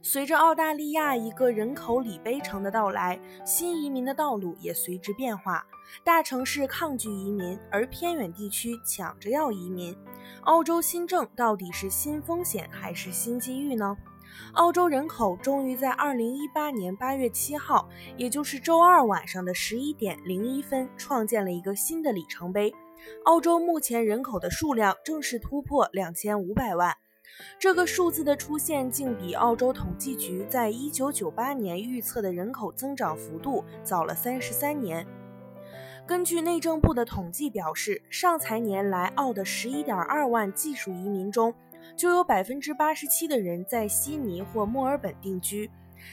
随着澳大利亚一个人口里程碑城的到来，新移民的道路也随之变化。大城市抗拒移民，而偏远地区抢着要移民。澳洲新政到底是新风险还是新机遇呢？澳洲人口终于在二零一八年八月七号，也就是周二晚上的十一点零一分，创建了一个新的里程碑。澳洲目前人口的数量正式突破两千五百万。这个数字的出现，竟比澳洲统计局在一九九八年预测的人口增长幅度早了三十三年。根据内政部的统计表示，上财年来澳的十一点二万技术移民中，就有百分之八十七的人在悉尼或墨尔本定居。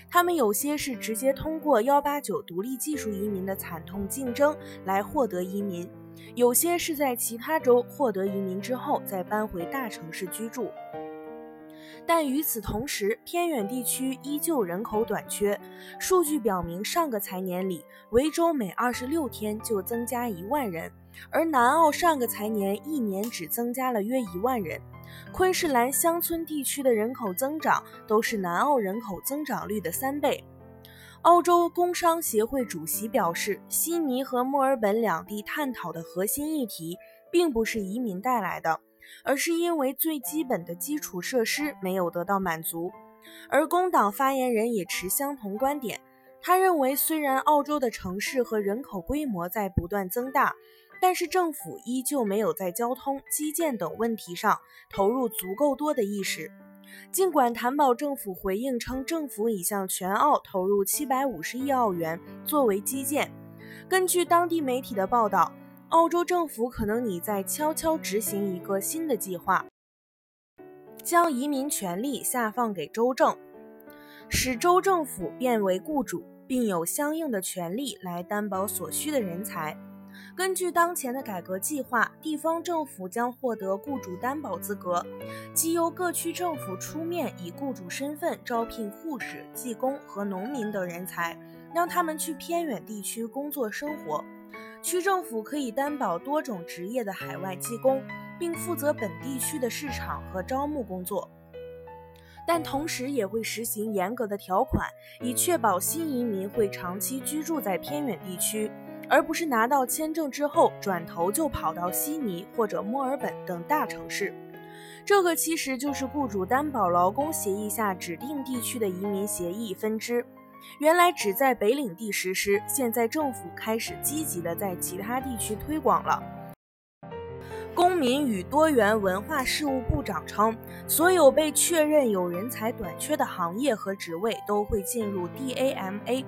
他们有些是直接通过幺八九独立技术移民的惨痛竞争来获得移民，有些是在其他州获得移民之后再搬回大城市居住。但与此同时，偏远地区依旧人口短缺。数据表明，上个财年里，维州每二十六天就增加一万人，而南澳上个财年一年只增加了约一万人。昆士兰乡村地区的人口增长都是南澳人口增长率的三倍。澳洲工商协会主席表示，悉尼和墨尔本两地探讨的核心议题，并不是移民带来的。而是因为最基本的基础设施没有得到满足，而工党发言人也持相同观点。他认为，虽然澳洲的城市和人口规模在不断增大，但是政府依旧没有在交通、基建等问题上投入足够多的意识。尽管坦堡政府回应称，政府已向全澳投入七百五十亿澳元作为基建。根据当地媒体的报道。澳洲政府可能你在悄悄执行一个新的计划，将移民权利下放给州政，使州政府变为雇主，并有相应的权利来担保所需的人才。根据当前的改革计划，地方政府将获得雇主担保资格，即由各区政府出面以雇主身份招聘护士、技工和农民等人才，让他们去偏远地区工作生活。区政府可以担保多种职业的海外技工，并负责本地区的市场和招募工作，但同时也会实行严格的条款，以确保新移民会长期居住在偏远地区，而不是拿到签证之后转头就跑到悉尼或者墨尔本等大城市。这个其实就是雇主担保劳工协议下指定地区的移民协议分支。原来只在北领地实施，现在政府开始积极的在其他地区推广了。公民与多元文化事务部长称，所有被确认有人才短缺的行业和职位都会进入 DAMA，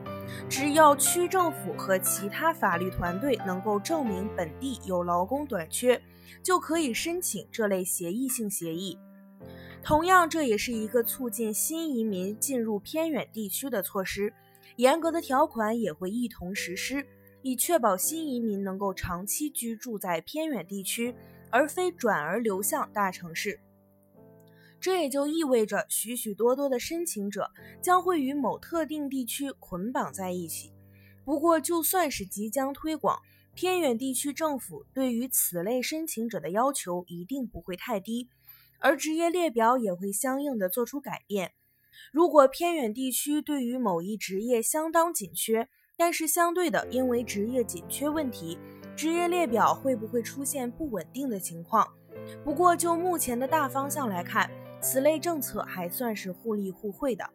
只要区政府和其他法律团队能够证明本地有劳工短缺，就可以申请这类协议性协议。同样，这也是一个促进新移民进入偏远地区的措施。严格的条款也会一同实施，以确保新移民能够长期居住在偏远地区，而非转而流向大城市。这也就意味着，许许多多的申请者将会与某特定地区捆绑在一起。不过，就算是即将推广，偏远地区政府对于此类申请者的要求一定不会太低。而职业列表也会相应的做出改变。如果偏远地区对于某一职业相当紧缺，但是相对的，因为职业紧缺问题，职业列表会不会出现不稳定的情况？不过就目前的大方向来看，此类政策还算是互利互惠的。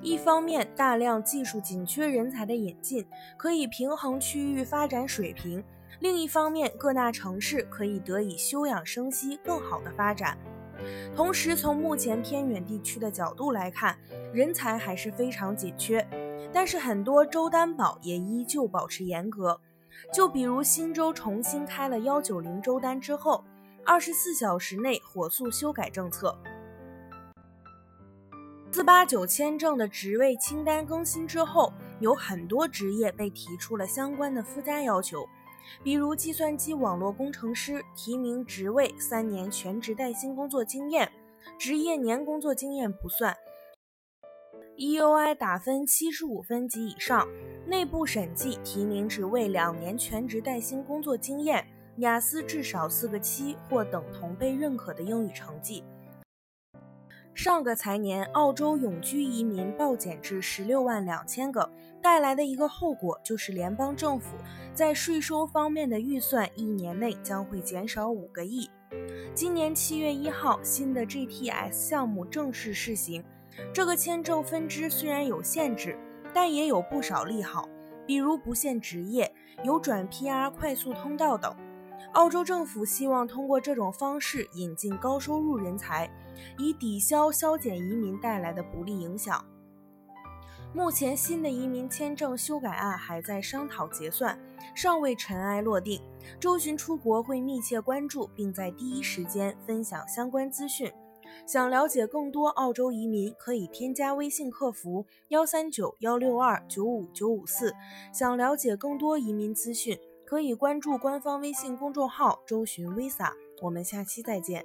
一方面，大量技术紧缺人才的引进可以平衡区域发展水平。另一方面，各大城市可以得以休养生息，更好的发展。同时，从目前偏远地区的角度来看，人才还是非常紧缺。但是，很多州担保也依旧保持严格。就比如新州重新开了幺九零州单之后，二十四小时内火速修改政策。四八九签证的职位清单更新之后，有很多职业被提出了相关的附加要求，比如计算机网络工程师提名职位三年全职带薪工作经验，职业年工作经验不算。EUI 打分七十五分及以上，内部审计提名职位两年全职带薪工作经验，雅思至少四个七或等同被认可的英语成绩。上个财年，澳洲永居移民暴减至十六万两千个，带来的一个后果就是联邦政府在税收方面的预算一年内将会减少五个亿。今年七月一号，新的 GTS 项目正式试行。这个签证分支虽然有限制，但也有不少利好，比如不限职业、有转 PR 快速通道等。澳洲政府希望通过这种方式引进高收入人才，以抵消削减移民带来的不利影响。目前，新的移民签证修改案还在商讨结算，尚未尘埃落定。周巡出国会密切关注，并在第一时间分享相关资讯。想了解更多澳洲移民，可以添加微信客服幺三九幺六二九五九五四。想了解更多移民资讯，可以关注官方微信公众号“周巡 Visa”。我们下期再见。